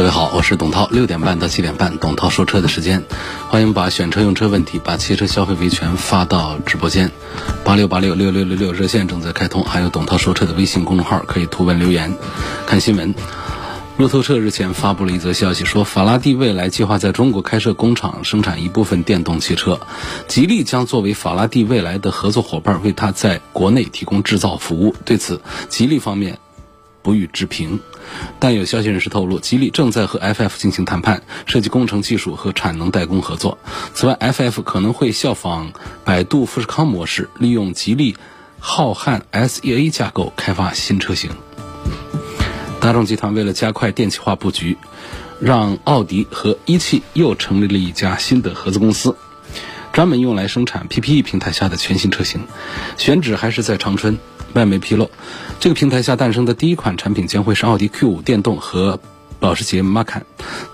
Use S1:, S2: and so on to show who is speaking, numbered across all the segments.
S1: 各位好，我是董涛，六点半到七点半，董涛说车的时间，欢迎把选车用车问题、把汽车消费维权发到直播间，八六八六六六六六热线正在开通，还有董涛说车的微信公众号可以图文留言。看新闻，路透社日前发布了一则消息，说法拉第未来计划在中国开设工厂，生产一部分电动汽车，吉利将作为法拉第未来的合作伙伴，为它在国内提供制造服务。对此，吉利方面不予置评。但有消息人士透露，吉利正在和 FF 进行谈判，涉及工程技术和产能代工合作。此外，FF 可能会效仿百度富士康模式，利用吉利浩瀚 SEA 架构开发新车型。大众集团为了加快电气化布局，让奥迪和一汽又成立了一家新的合资公司，专门用来生产 PPE 平台下的全新车型，选址还是在长春。外媒披露，这个平台下诞生的第一款产品将会是奥迪 Q5 电动和保时捷 Macan，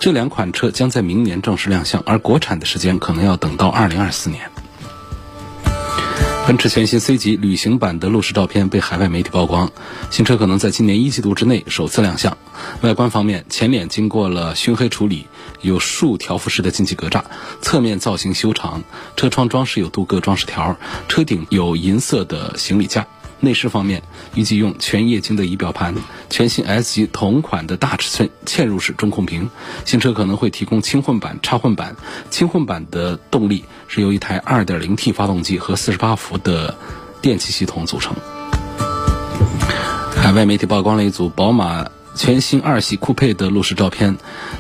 S1: 这两款车将在明年正式亮相，而国产的时间可能要等到2024年。奔驰全新 C 级旅行版的路试照片被海外媒体曝光，新车可能在今年一季度之内首次亮相。外观方面，前脸经过了熏黑处理，有竖条幅式的进气格栅，侧面造型修长，车窗装饰有镀铬装饰条，车顶有银色的行李架。内饰方面，预计用全液晶的仪表盘，全新 S 级同款的大尺寸嵌入式中控屏。新车可能会提供轻混版、插混版。轻混版的动力是由一台 2.0T 发动机和48伏的电气系统组成。海外媒体曝光了一组宝马。全新二系酷配的路试照片，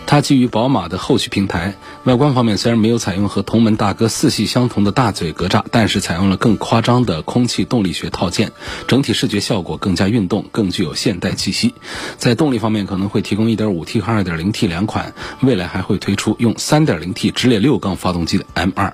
S1: 它基于宝马的后驱平台。外观方面虽然没有采用和同门大哥四系相同的大嘴格栅，但是采用了更夸张的空气动力学套件，整体视觉效果更加运动，更具有现代气息。在动力方面，可能会提供 1.5T 和 2.0T 两款，未来还会推出用 3.0T 直列六缸发动机的 M2。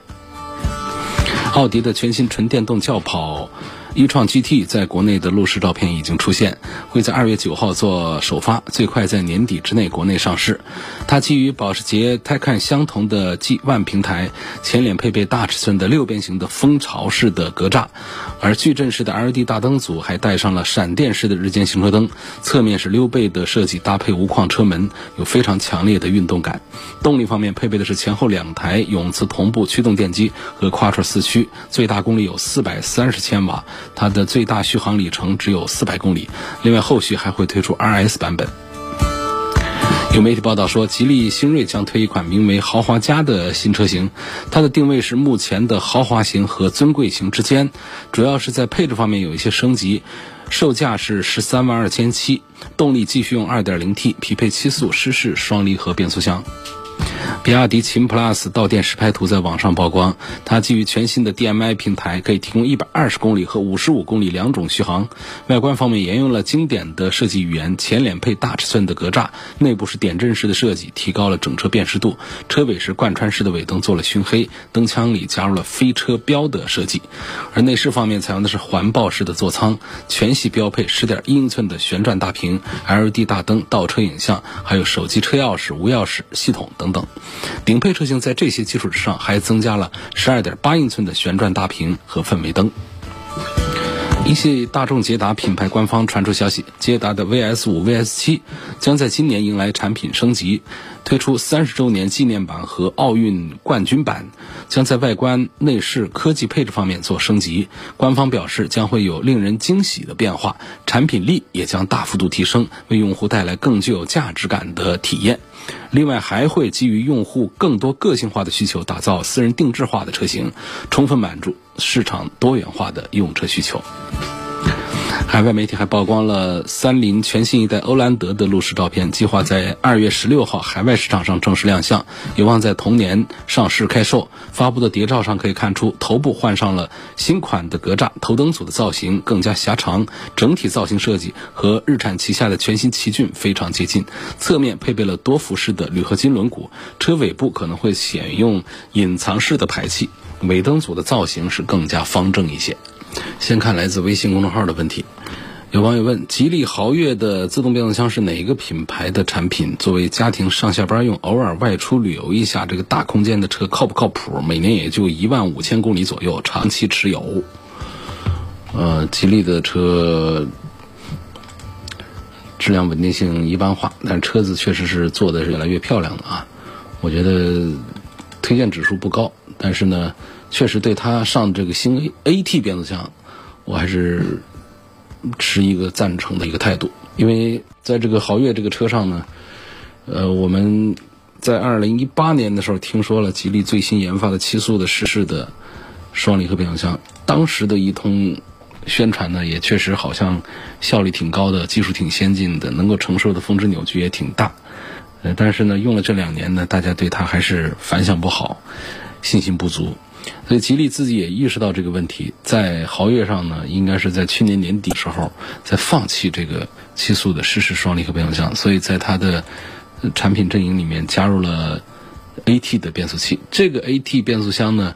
S1: 奥迪的全新纯电动轿跑。一创 GT 在国内的路试照片已经出现，会在二月九号做首发，最快在年底之内国内上市。它基于保时捷 Taycan 相同的 G One 平台，前脸配备大尺寸的六边形的蜂巢式的格栅，而矩阵式的 LED 大灯组还带上了闪电式的日间行车灯，侧面是溜背的设计，搭配无框车门，有非常强烈的运动感。动力方面配备的是前后两台永磁同步驱动电机和 Quattro 四驱，最大功率有四百三十千瓦。它的最大续航里程只有四百公里，另外后续还会推出 RS 版本。有媒体报道说，吉利星瑞将推一款名为“豪华家”的新车型，它的定位是目前的豪华型和尊贵型之间，主要是在配置方面有一些升级，售价是十三万二千七，动力继续用二点零 T，匹配七速湿式双离合变速箱。比亚迪秦 PLUS 到店实拍图在网上曝光，它基于全新的 DMI 平台，可以提供一百二十公里和五十五公里两种续航。外观方面沿用了经典的设计语言，前脸配大尺寸的格栅，内部是点阵式的设计，提高了整车辨识度。车尾是贯穿式的尾灯，做了熏黑，灯腔里加入了飞车标的设计。而内饰方面采用的是环抱式的座舱，全系标配十点一英寸的旋转大屏、LED 大灯、倒车影像，还有手机车钥匙、无钥匙系统等等。顶配车型在这些基础之上，还增加了十二点八英寸的旋转大屏和氛围灯。一汽大众捷达品牌官方传出消息，捷达的 VS 五、VS 七将在今年迎来产品升级，推出三十周年纪念版和奥运冠军版，将在外观、内饰、科技配置方面做升级。官方表示将会有令人惊喜的变化，产品力也将大幅度提升，为用户带来更具有价值感的体验。另外，还会基于用户更多个性化的需求，打造私人定制化的车型，充分满足市场多元化的用车需求。海外媒体还曝光了三菱全新一代欧蓝德的路试照片，计划在二月十六号海外市场上正式亮相，有望在同年上市开售。发布的谍照上可以看出，头部换上了新款的格栅，头灯组的造型更加狭长，整体造型设计和日产旗下的全新奇骏非常接近。侧面配备了多辐式的铝合金轮毂，车尾部可能会选用隐藏式的排气，尾灯组的造型是更加方正一些。先看来自微信公众号的问题，有网友问：吉利豪越的自动变速箱是哪一个品牌的产品？作为家庭上下班用，偶尔外出旅游一下，这个大空间的车靠不靠谱？每年也就一万五千公里左右，长期持有。呃，吉利的车质量稳定性一般化，但车子确实是做的是越来越漂亮了啊。我觉得推荐指数不高，但是呢。确实，对它上这个新 A T 变速箱，我还是持一个赞成的一个态度。因为在这个豪越这个车上呢，呃，我们在二零一八年的时候听说了吉利最新研发的七速的湿式的双离合变速箱，当时的一通宣传呢，也确实好像效率挺高的，技术挺先进的，能够承受的峰值扭矩也挺大。呃，但是呢，用了这两年呢，大家对它还是反响不好，信心不足。所以吉利自己也意识到这个问题，在豪越上呢，应该是在去年年底时候，在放弃这个七速的湿式双离合变速箱，所以在它的产品阵营里面加入了 AT 的变速器。这个 AT 变速箱呢。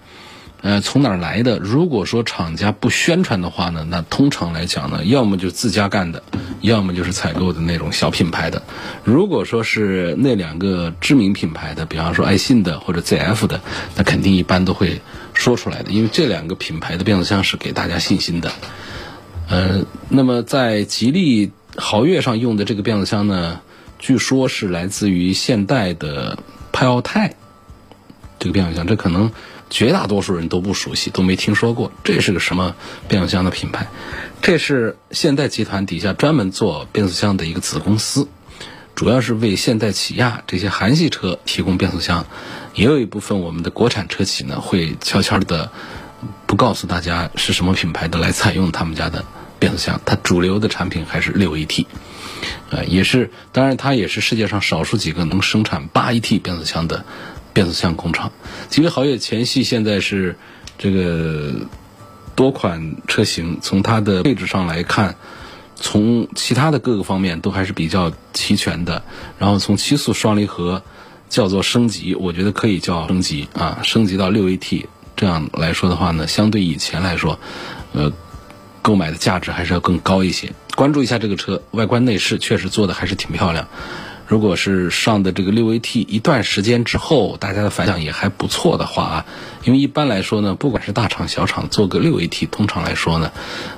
S1: 呃，从哪儿来的？如果说厂家不宣传的话呢，那通常来讲呢，要么就自家干的，要么就是采购的那种小品牌的。如果说是那两个知名品牌的，比方说爱信的或者 ZF 的，那肯定一般都会说出来的，因为这两个品牌的变速箱是给大家信心的。呃，那么在吉利豪越上用的这个变速箱呢，据说是来自于现代的派奥泰这个变速箱，这可能。绝大多数人都不熟悉，都没听说过，这是个什么变速箱的品牌？这是现代集团底下专门做变速箱的一个子公司，主要是为现代、起亚这些韩系车提供变速箱，也有一部分我们的国产车企呢会悄悄的不告诉大家是什么品牌的来采用他们家的变速箱。它主流的产品还是六 AT，呃，也是，当然它也是世界上少数几个能生产八 AT 变速箱的。变速箱工厂，吉利豪越前系现在是这个多款车型，从它的配置上来看，从其他的各个方面都还是比较齐全的。然后从七速双离合叫做升级，我觉得可以叫升级啊，升级到六 AT 这样来说的话呢，相对以前来说，呃，购买的价值还是要更高一些。关注一下这个车外观内饰，确实做的还是挺漂亮。如果是上的这个六 AT 一段时间之后，大家的反响也还不错的话啊，因为一般来说呢，不管是大厂小厂做个六 AT，通常来说呢，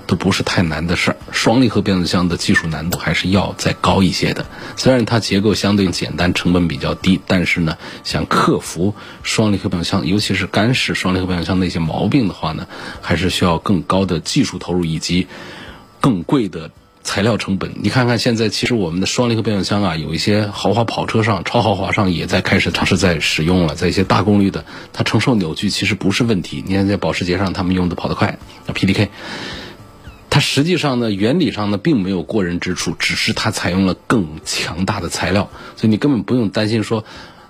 S1: 都不是太难的事儿。双离合变速箱的技术难度还是要再高一些的。虽然它结构相对简单，成本比较低，但是呢，想克服双离合变速箱，尤其是干式双离合变速箱的一些毛病的话呢，还是需要更高的技术投入以及更贵的。材料成本，你看看现在，其实我们的双离合变速箱啊，有一些豪华跑车上、超豪华上也在开始尝试在使用了，在一些大功率的，它承受扭矩其实不是问题。你看在保时捷上，他们用的跑得快，那 PDK，它实际上呢，原理上呢并没有过人之处，只是它采用了更强大的材料，所以你根本不用担心说，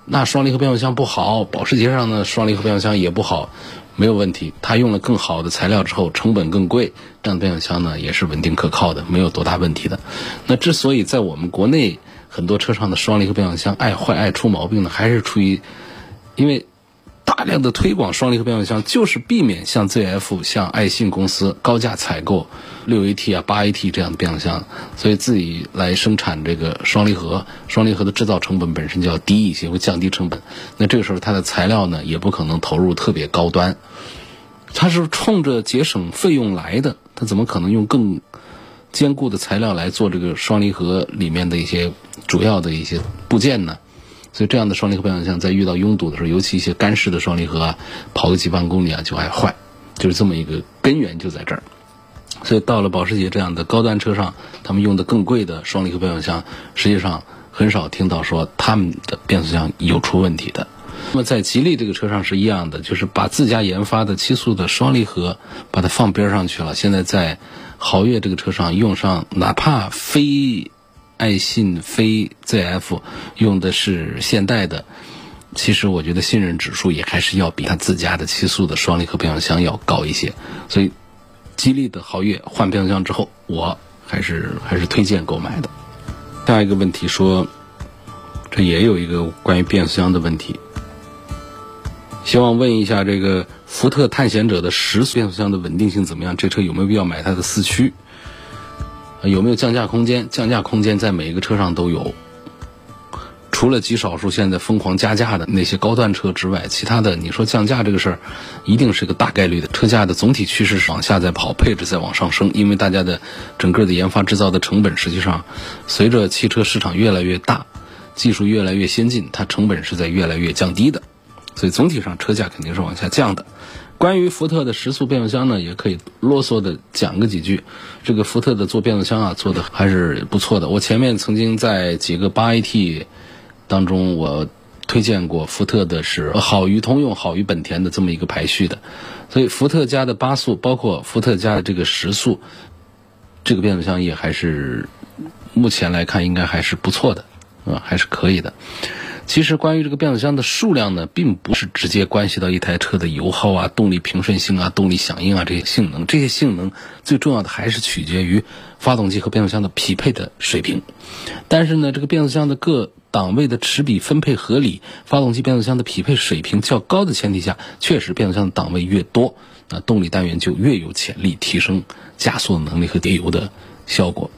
S1: 那双离合变速箱不好，保时捷上的双离合变速箱也不好。没有问题，它用了更好的材料之后，成本更贵，这样的变速箱呢也是稳定可靠的，没有多大问题的。那之所以在我们国内很多车上的双离合变速箱爱坏爱出毛病呢，还是出于因为。大量的推广双离合变速箱，就是避免像 ZF、像爱信公司高价采购六 AT 啊、八 AT 这样的变速箱，所以自己来生产这个双离合。双离合的制造成本本身就要低一些，会降低成本。那这个时候它的材料呢，也不可能投入特别高端。它是冲着节省费用来的，它怎么可能用更坚固的材料来做这个双离合里面的一些主要的一些部件呢？所以这样的双离合变速箱在遇到拥堵的时候，尤其一些干式的双离合啊，跑个几万公里啊就爱坏，就是这么一个根源就在这儿。所以到了保时捷这样的高端车上，他们用的更贵的双离合变速箱，实际上很少听到说他们的变速箱有出问题的。那么在吉利这个车上是一样的，就是把自家研发的七速的双离合把它放边上去了。现在在豪越这个车上用上，哪怕非爱信、非 ZF 用的是现代的，其实我觉得信任指数也还是要比它自家的七速的双离合变速箱要高一些。所以，吉利的豪越换变速箱之后，我还是还是推荐购买的。下一个问题说，这也有一个关于变速箱的问题，希望问一下这个福特探险者的十速变速箱的稳定性怎么样？这车有没有必要买它的四驱？有没有降价空间？降价空间在每一个车上都有，除了极少数现在疯狂加价的那些高端车之外，其他的你说降价这个事儿，一定是个大概率的。车价的总体趋势是往下在跑，配置在往上升，因为大家的整个的研发制造的成本，实际上随着汽车市场越来越大，技术越来越先进，它成本是在越来越降低的，所以总体上车价肯定是往下降的。关于福特的十速变速箱呢，也可以啰嗦的讲个几句。这个福特的做变速箱啊，做的还是不错的。我前面曾经在几个八 AT 当中，我推荐过福特的是好于通用、好于本田的这么一个排序的。所以福特家的八速，包括福特家的这个十速，这个变速箱也还是目前来看应该还是不错的，啊，还是可以的。其实关于这个变速箱的数量呢，并不是直接关系到一台车的油耗啊、动力平顺性啊、动力响应啊这些性能。这些性能最重要的还是取决于发动机和变速箱的匹配的水平。但是呢，这个变速箱的各档位的齿比分配合理，发动机变速箱的匹配水平较高的前提下，确实变速箱的档位越多，那动力单元就越有潜力提升加速的能力和节油的效果。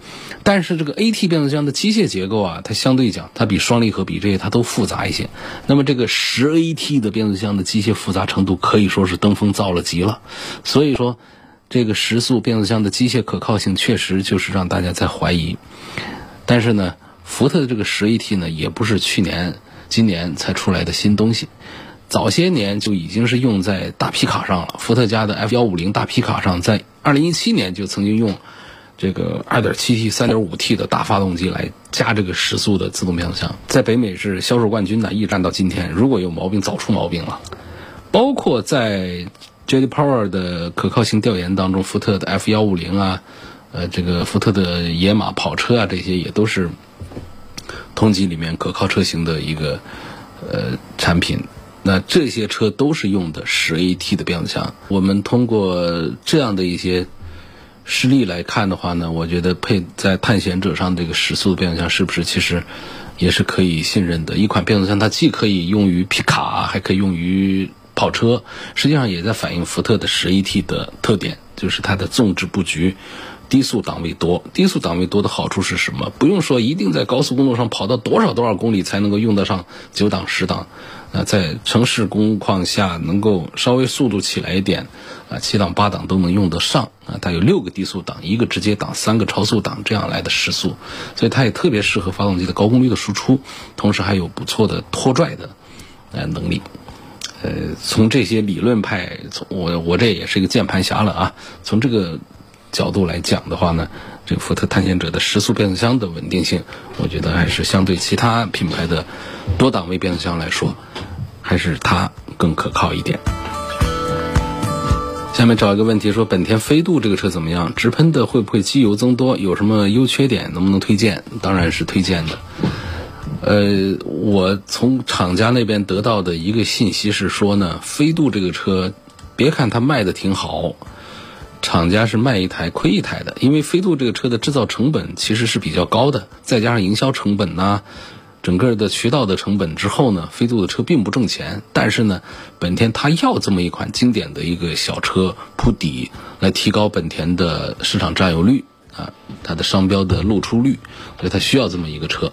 S1: 但是这个 AT 变速箱的机械结构啊，它相对讲，它比双离合比这些它都复杂一些。那么这个十 AT 的变速箱的机械复杂程度可以说是登峰造了极了。所以说，这个十速变速箱的机械可靠性确实就是让大家在怀疑。但是呢，福特的这个十 AT 呢，也不是去年、今年才出来的新东西，早些年就已经是用在大皮卡上了。福特家的 F 幺五零大皮卡上，在二零一七年就曾经用。这个 2.7T、3.5T 的大发动机来加这个时速的自动变速箱，在北美是销售冠军呢，一战到今天。如果有毛病，早出毛病了。包括在 J.D. Power 的可靠性调研当中，福特的 F150 啊，呃，这个福特的野马跑车啊，这些也都是同级里面可靠车型的一个呃产品。那这些车都是用的十 AT 的变速箱。我们通过这样的一些。实力来看的话呢，我觉得配在探险者上这个时速变速箱是不是其实也是可以信任的一款变速箱？它既可以用于皮卡，还可以用于跑车，实际上也在反映福特的十一 T 的特点，就是它的纵置布局。低速档位多，低速档位多的好处是什么？不用说，一定在高速公路上跑到多少多少公里才能够用得上九档十档。那在城市工况下，能够稍微速度起来一点，啊，七档八档都能用得上。啊，它有六个低速档，一个直接档，三个超速档，这样来的时速，所以它也特别适合发动机的高功率的输出，同时还有不错的拖拽的，呃，能力。呃，从这些理论派，从我我这也是一个键盘侠了啊，从这个。角度来讲的话呢，这个福特探险者的时速变速箱的稳定性，我觉得还是相对其他品牌的多档位变速箱来说，还是它更可靠一点。下面找一个问题说，本田飞度这个车怎么样？直喷的会不会机油增多？有什么优缺点？能不能推荐？当然是推荐的。呃，我从厂家那边得到的一个信息是说呢，飞度这个车，别看它卖的挺好。厂家是卖一台亏一台的，因为飞度这个车的制造成本其实是比较高的，再加上营销成本呐，整个的渠道的成本之后呢，飞度的车并不挣钱。但是呢，本田它要这么一款经典的一个小车铺底，来提高本田的市场占有率啊，它的商标的露出率，所以它需要这么一个车。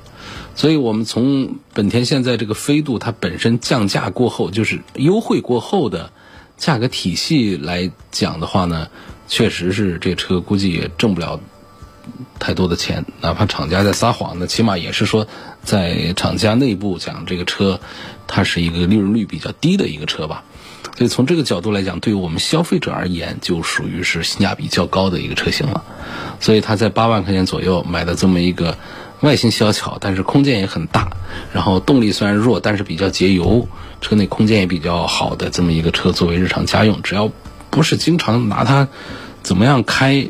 S1: 所以我们从本田现在这个飞度它本身降价过后，就是优惠过后的价格体系来讲的话呢。确实是这车估计也挣不了太多的钱，哪怕厂家在撒谎，那起码也是说在厂家内部讲这个车它是一个利润率比较低的一个车吧。所以从这个角度来讲，对于我们消费者而言，就属于是性价比较高的一个车型了。所以它在八万块钱左右买的这么一个外形小巧，但是空间也很大，然后动力虽然弱，但是比较节油，车内空间也比较好的这么一个车，作为日常家用，只要不是经常拿它怎么样开，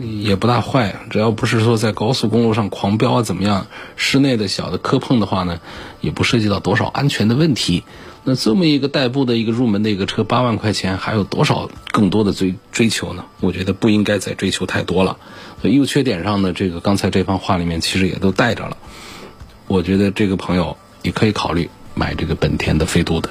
S1: 也不大坏。只要不是说在高速公路上狂飙啊怎么样，室内的小的磕碰的话呢，也不涉及到多少安全的问题。那这么一个代步的一个入门的一个车，八万块钱还有多少更多的追追求呢？我觉得不应该再追求太多了。所以优缺点上呢，这个刚才这番话里面其实也都带着了。我觉得这个朋友也可以考虑买这个本田的飞度的。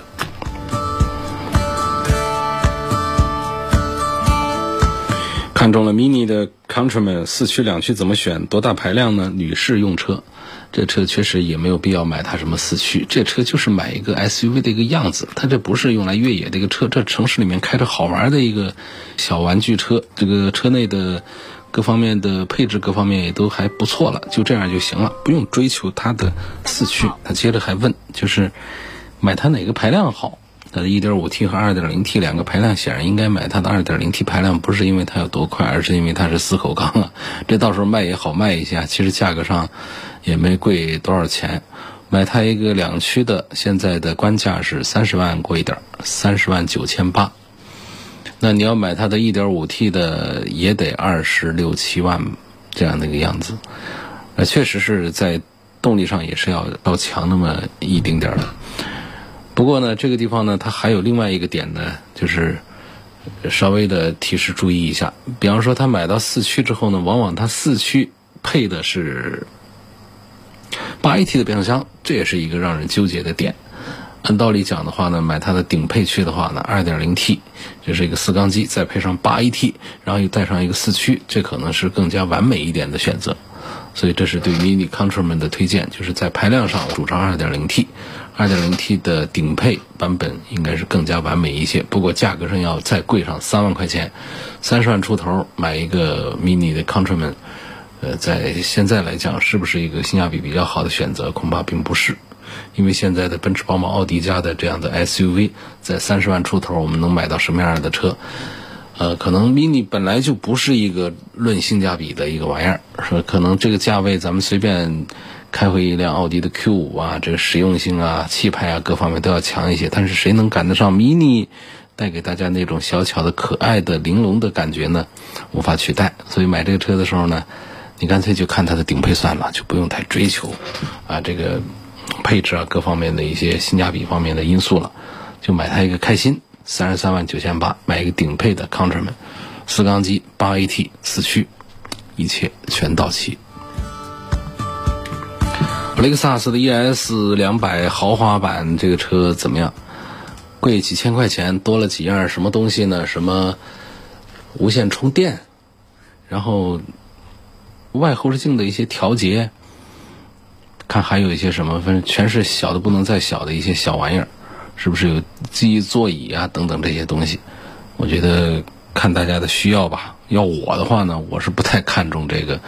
S1: 看中了 Mini 的 Countryman 四驱两驱怎么选？多大排量呢？女士用车。这车确实也没有必要买它什么四驱，这车就是买一个 SUV 的一个样子，它这不是用来越野的一个车，这城市里面开着好玩的一个小玩具车，这个车内的各方面的配置各方面也都还不错了，就这样就行了，不用追求它的四驱。他接着还问，就是买它哪个排量好？它的 1.5T 和 2.0T 两个排量，显然应该买它的 2.0T 排量，不是因为它有多快，而是因为它是四口缸啊，这到时候卖也好卖一下。其实价格上。也没贵多少钱，买它一个两驱的，现在的官价是三十万过一点，三十万九千八。那你要买它的一点五 T 的，也得二十六七万这样的一个样子。那确实是在动力上也是要要强那么一丁点儿的。不过呢，这个地方呢，它还有另外一个点呢，就是稍微的提示注意一下。比方说，他买到四驱之后呢，往往它四驱配的是。八 AT 的变速箱，这也是一个让人纠结的点。按道理讲的话呢，买它的顶配区的话呢，二点零 T 就是一个四缸机，再配上八 AT，然后又带上一个四驱，这可能是更加完美一点的选择。所以这是对 Mini Countryman 的推荐，就是在排量上主张二点零 T，二点零 T 的顶配版本应该是更加完美一些。不过价格上要再贵上三万块钱，三十万出头买一个 Mini 的 Countryman。呃，在现在来讲，是不是一个性价比比较好的选择？恐怕并不是，因为现在的奔驰、宝马、奥迪家的这样的 SUV，在三十万出头，我们能买到什么样的车？呃，可能 Mini 本来就不是一个论性价比的一个玩意儿，说可能这个价位咱们随便开回一辆奥迪的 Q 五啊，这个实用性啊、气派啊各方面都要强一些。但是谁能赶得上 Mini 带给大家那种小巧的、可爱的、玲珑的感觉呢？无法取代。所以买这个车的时候呢？你干脆就看它的顶配算了，就不用太追求，啊，这个配置啊各方面的一些性价比方面的因素了，就买它一个开心，三十三万九千八买一个顶配的 Countryman，四缸机八 AT 四驱，一切全到齐。雷克萨斯的 ES 两百豪华版这个车怎么样？贵几千块钱，多了几样什么东西呢？什么无线充电，然后。外后视镜的一些调节，看还有一些什么，反正全是小的不能再小的一些小玩意儿，是不是有记忆座椅啊等等这些东西？我觉得看大家的需要吧。要我的话呢，我是不太看重这个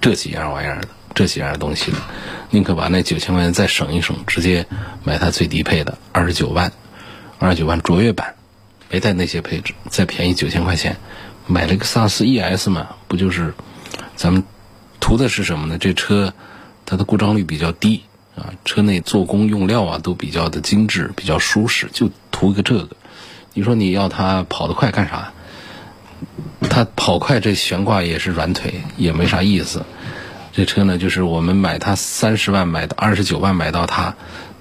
S1: 这几样玩意儿的，这几样东西，宁可把那九千块钱再省一省，直接买它最低配的二十九万，二十九万卓越版，没带那些配置，再便宜九千块钱，买了个萨斯 ES 嘛，不就是咱们。图的是什么呢？这车它的故障率比较低啊，车内做工用料啊都比较的精致，比较舒适，就图个这个。你说你要它跑得快干啥？它跑快这悬挂也是软腿，也没啥意思。这车呢，就是我们买它三十万买的，二十九万买到它，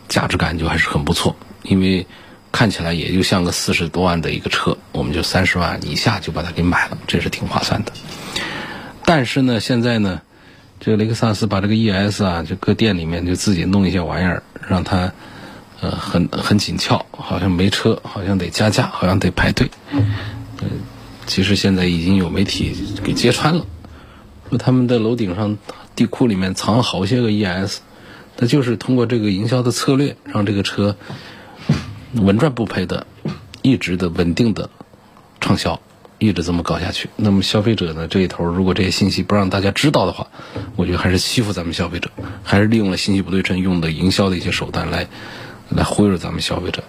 S1: 价值感就还是很不错。因为看起来也就像个四十多万的一个车，我们就三十万以下就把它给买了，这是挺划算的。但是呢，现在呢。这个雷克萨斯把这个 ES 啊，就搁店里面就自己弄一些玩意儿，让它呃很很紧俏，好像没车，好像得加价，好像得排队。嗯，其实现在已经有媒体给揭穿了，说他们的楼顶上地库里面藏了好些个 ES，那就是通过这个营销的策略，让这个车稳赚不赔的，一直的稳定的畅销。一直这么搞下去，那么消费者呢这一头，如果这些信息不让大家知道的话，我觉得还是欺负咱们消费者，还是利用了信息不对称，用的营销的一些手段来来忽悠咱们消费者。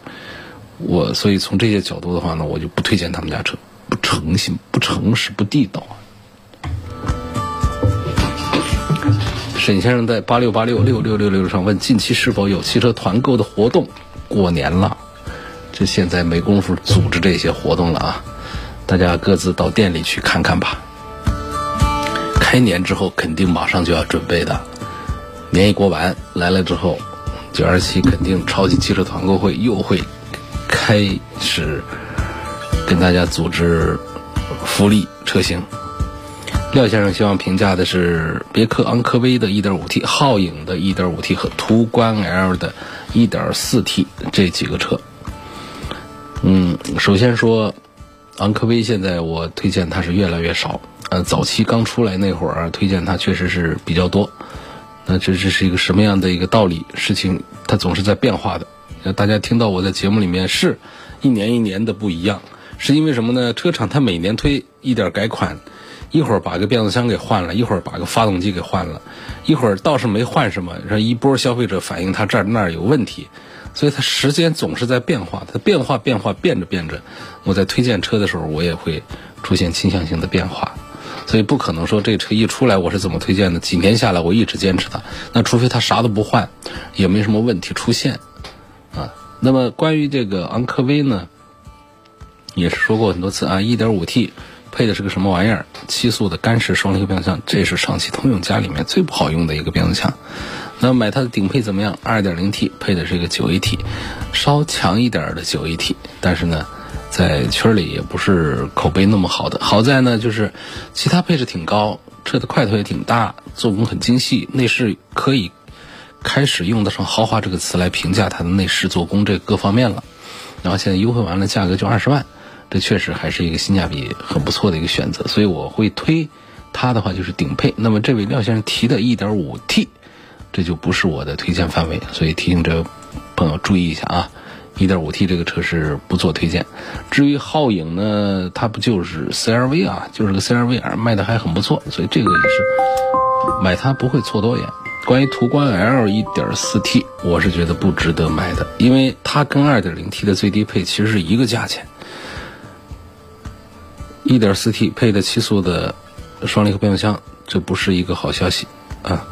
S1: 我所以从这些角度的话呢，我就不推荐他们家车，不诚信、不诚实、不地道。沈先生在八六八六六六六六上问：近期是否有汽车团购的活动？过年了，这现在没工夫组织这些活动了啊！大家各自到店里去看看吧。开年之后肯定马上就要准备的，年一过完来了之后，九二七肯定超级汽车团购会又会开始跟大家组织福利车型。廖先生希望评价的是别克昂科威的 1.5T、皓影的 1.5T 和途观 L 的 1.4T 这几个车。嗯，首先说昂科威，现在我推荐它是越来越少。呃，早期刚出来那会儿，推荐它确实是比较多。那这这是一个什么样的一个道理？事情它总是在变化的。那大家听到我在节目里面是一年一年的不一样，是因为什么呢？车厂它每年推一点改款。一会儿把个变速箱给换了，一会儿把个发动机给换了，一会儿倒是没换什么，让一波消费者反映他这儿那儿有问题，所以它时间总是在变化，它变化变化变着变着，我在推荐车的时候，我也会出现倾向性的变化，所以不可能说这车一出来我是怎么推荐的，几年下来我一直坚持它，那除非它啥都不换，也没什么问题出现，啊，那么关于这个昂科威呢，也是说过很多次啊，一点五 T。配的是个什么玩意儿？七速的干式双离合变速箱，这是上汽通用家里面最不好用的一个变速箱。那买它的顶配怎么样？2.0T 配的是一个 9AT，稍强一点的 9AT，但是呢，在圈里也不是口碑那么好的。好在呢，就是其他配置挺高，车的块头也挺大，做工很精细，内饰可以开始用得上豪华这个词来评价它的内饰做工这各方面了。然后现在优惠完了，价格就二十万。这确实还是一个性价比很不错的一个选择，所以我会推它的话就是顶配。那么这位廖先生提的 1.5T，这就不是我的推荐范围，所以提醒这位朋友注意一下啊，1.5T 这个车是不做推荐。至于皓影呢，它不就是 CRV 啊，就是个 CRV，卖的还很不错，所以这个也是买它不会错多远。关于途观 L 1.4T，我是觉得不值得买的，因为它跟 2.0T 的最低配其实是一个价钱。1.4T 配的七速的双离合变速箱，这不是一个好消息啊！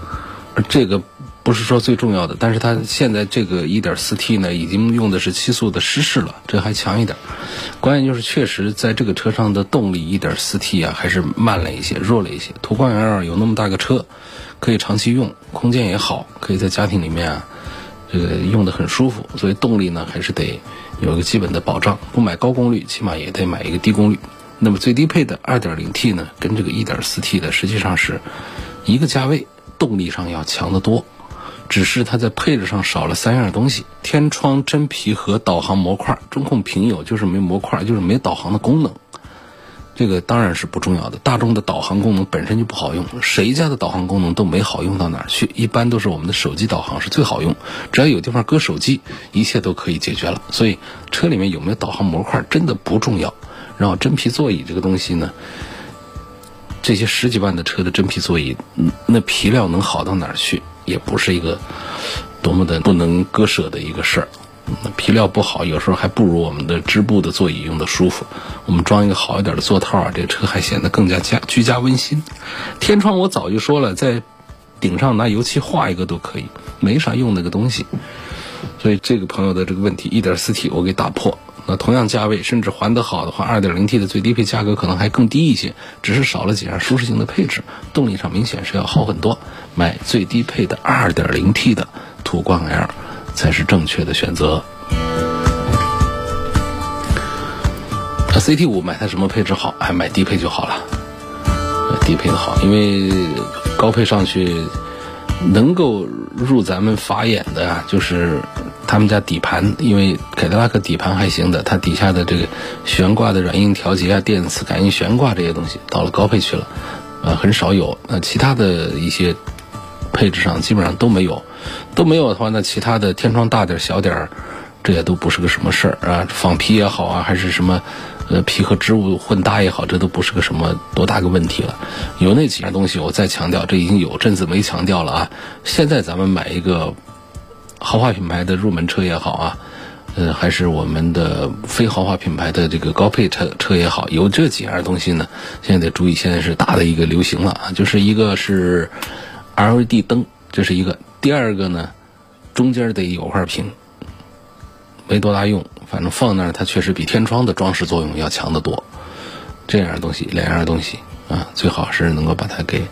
S1: 这个不是说最重要的，但是它现在这个 1.4T 呢，已经用的是七速的湿式了，这还强一点。关键就是确实在这个车上的动力 1.4T 啊，还是慢了一些，弱了一些。途观 L 有那么大个车，可以长期用，空间也好，可以在家庭里面啊，这个用的很舒服。所以动力呢，还是得有一个基本的保障。不买高功率，起码也得买一个低功率。那么最低配的 2.0T 呢，跟这个 1.4T 的实际上是一个价位，动力上要强得多，只是它在配置上少了三样东西：天窗、真皮和导航模块。中控屏有，就是没模块，就是没导航的功能。这个当然是不重要的。大众的导航功能本身就不好用，谁家的导航功能都没好用到哪儿去。一般都是我们的手机导航是最好用，只要有地方搁手机，一切都可以解决了。所以车里面有没有导航模块真的不重要。然后真皮座椅这个东西呢，这些十几万的车的真皮座椅，那皮料能好到哪儿去？也不是一个多么的不能割舍的一个事儿。皮料不好，有时候还不如我们的织布的座椅用的舒服。我们装一个好一点的座套啊，这车还显得更加家居家温馨。天窗我早就说了，在顶上拿油漆画一个都可以，没啥用那个东西。所以这个朋友的这个问题，一点四 T 我给打破。那同样价位，甚至还得好的话，二点零 T 的最低配价格可能还更低一些，只是少了几样舒适性的配置，动力上明显是要好很多。买最低配的二点零 T 的途观 L 才是正确的选择。那 CT 五买它什么配置好？还买低配就好了，低配的好，因为高配上去能够入咱们法眼的啊，就是。他们家底盘，因为凯迪拉克底盘还行的，它底下的这个悬挂的软硬调节啊、电磁感应悬挂这些东西，到了高配去了，呃，很少有。那其他的一些配置上基本上都没有，都没有的话，那其他的天窗大点小点儿，这也都不是个什么事儿啊。仿皮也好啊，还是什么呃皮和织物混搭也好，这都不是个什么多大个问题了。有那几样东西，我再强调，这已经有阵子没强调了啊。现在咱们买一个。豪华品牌的入门车也好啊，呃，还是我们的非豪华品牌的这个高配车车也好，有这几样东西呢，现在得注意，现在是大的一个流行了啊，就是一个是 LED 灯，这是一个。第二个呢，中间得有块屏，没多大用，反正放那儿它确实比天窗的装饰作用要强得多。这样的东西，两样东西啊，最好是能够把它给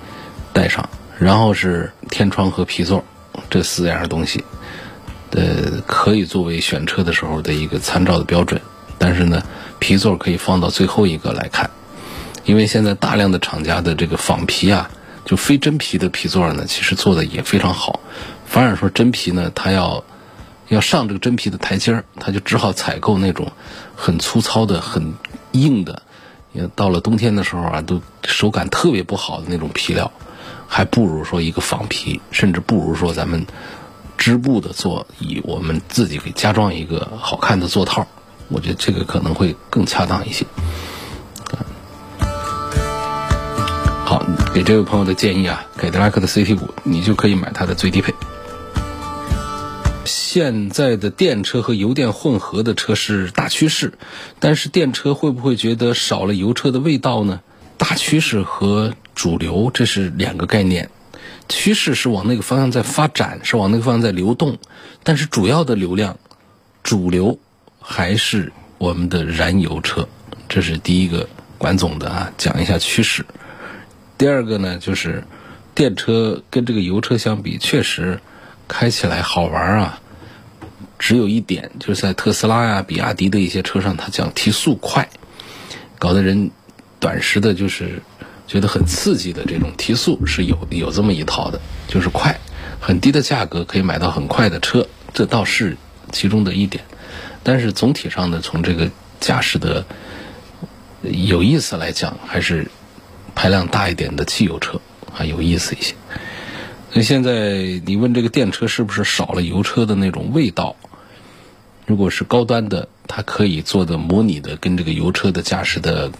S1: 带上。然后是天窗和皮座，这四样东西，呃，可以作为选车的时候的一个参照的标准。但是呢，皮座可以放到最后一个来看，因为现在大量的厂家的这个仿皮啊，就非真皮的皮座呢，其实做的也非常好。反而说真皮呢，它要要上这个真皮的台阶儿，它就只好采购那种很粗糙的、很硬的。也到了冬天的时候啊，都手感特别不好的那种皮料。还不如说一个仿皮，甚至不如说咱们织布的座椅我们自己给加装一个好看的座套，我觉得这个可能会更恰当一些。好，给这位朋友的建议啊，凯迪拉克的 CT 五，你就可以买它的最低配。现在的电车和油电混合的车是大趋势，但是电车会不会觉得少了油车的味道呢？大趋势和主流这是两个概念，趋势是往那个方向在发展，是往那个方向在流动，但是主要的流量，主流还是我们的燃油车，这是第一个管总的啊，讲一下趋势。第二个呢，就是电车跟这个油车相比，确实开起来好玩啊，只有一点就是在特斯拉呀、比亚迪的一些车上，它讲提速快，搞得人。短时的，就是觉得很刺激的这种提速是有有这么一套的，就是快，很低的价格可以买到很快的车，这倒是其中的一点。但是总体上呢，从这个驾驶的有意思来讲，还是排量大一点的汽油车啊有意思一些。那现在你问这个电车是不是少了油车的那种味道？如果是高端的，它可以做的模拟的跟这个油车的驾驶的。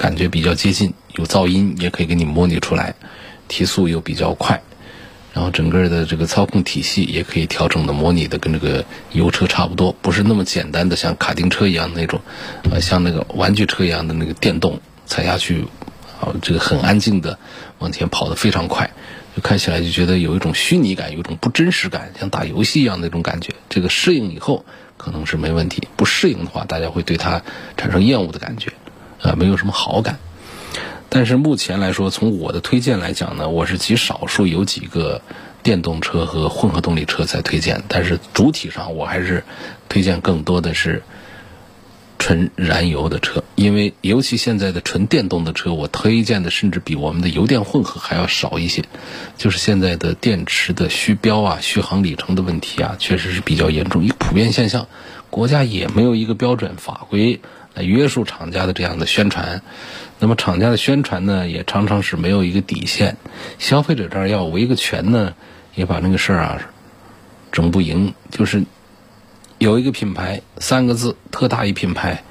S1: 感觉比较接近，有噪音也可以给你模拟出来，提速又比较快，然后整个的这个操控体系也可以调整的模拟的跟这个油车差不多，不是那么简单的像卡丁车一样那种，呃，像那个玩具车一样的那个电动踩下去，啊，这个很安静的往前跑得非常快，就开起来就觉得有一种虚拟感，有一种不真实感，像打游戏一样那种感觉。这个适应以后可能是没问题，不适应的话，大家会对它产生厌恶的感觉。啊，没有什么好感。但是目前来说，从我的推荐来讲呢，我是极少数有几个电动车和混合动力车在推荐。但是主体上，我还是推荐更多的是纯燃油的车，因为尤其现在的纯电动的车，我推荐的甚至比我们的油电混合还要少一些。就是现在的电池的虚标啊、续航里程的问题啊，确实是比较严重，一个普遍现象。国家也没有一个标准法规。来约束厂家的这样的宣传，那么厂家的宣传呢，也常常是没有一个底线。消费者这儿要维个权呢，也把那个事儿啊整不赢。就是有一个品牌三个字特大一品牌，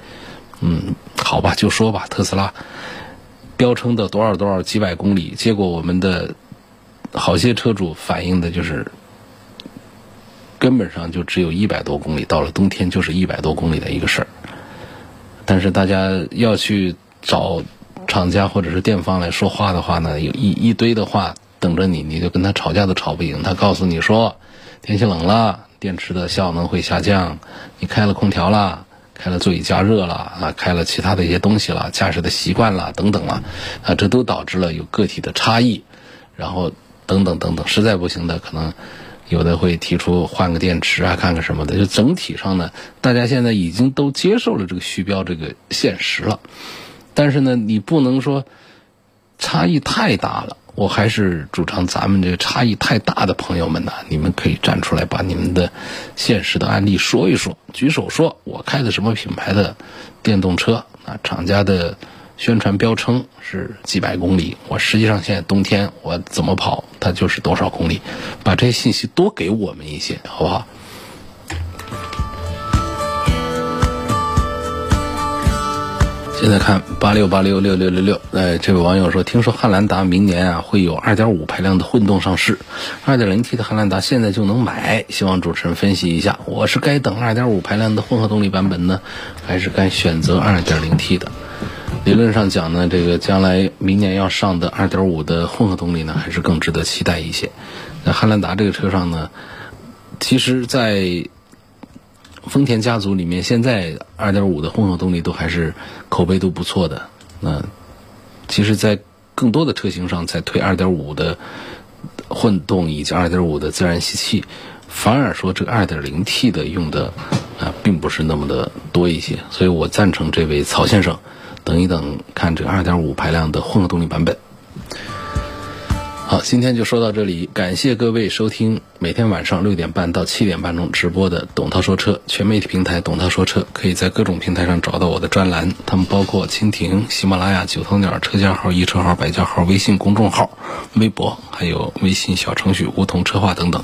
S1: 嗯，好吧，就说吧，特斯拉标称的多少多少几百公里，结果我们的好些车主反映的就是根本上就只有一百多公里，到了冬天就是一百多公里的一个事儿。但是大家要去找厂家或者是店方来说话的话呢，有一一堆的话等着你，你就跟他吵架都吵不赢。他告诉你说，天气冷了，电池的效能会下降，你开了空调了，开了座椅加热了啊，开了其他的一些东西了，驾驶的习惯了等等了，啊，这都导致了有个体的差异，然后等等等等，实在不行的可能。有的会提出换个电池啊，看看什么的。就整体上呢，大家现在已经都接受了这个虚标这个现实了。但是呢，你不能说差异太大了。我还是主张咱们这个差异太大的朋友们呢，你们可以站出来把你们的现实的案例说一说，举手说，我开的什么品牌的电动车啊，厂家的。宣传标称是几百公里，我实际上现在冬天我怎么跑，它就是多少公里，把这些信息多给我们一些，好不好？现在看八六八六六六六六，哎，这位网友说，听说汉兰达明年啊会有二点五排量的混动上市，二点零 T 的汉兰达现在就能买，希望主持人分析一下，我是该等二点五排量的混合动力版本呢，还是该选择二点零 T 的？理论上讲呢，这个将来明年要上的2.5的混合动力呢，还是更值得期待一些。那汉兰达这个车上呢，其实，在丰田家族里面，现在2.5的混合动力都还是口碑都不错的。那其实，在更多的车型上在推2.5的混动以及2.5的自然吸气，反而说这个 2.0T 的用的啊，并不是那么的多一些。所以我赞成这位曹先生。等一等，看这个2.5排量的混合动力版本。好，今天就说到这里，感谢各位收听每天晚上六点半到七点半钟直播的董涛说车全媒体平台董涛说车，可以在各种平台上找到我的专栏，他们包括蜻蜓、喜马拉雅、九头鸟车架号、一车号、百家号、微信公众号、微博，还有微信小程序梧桐车话等等。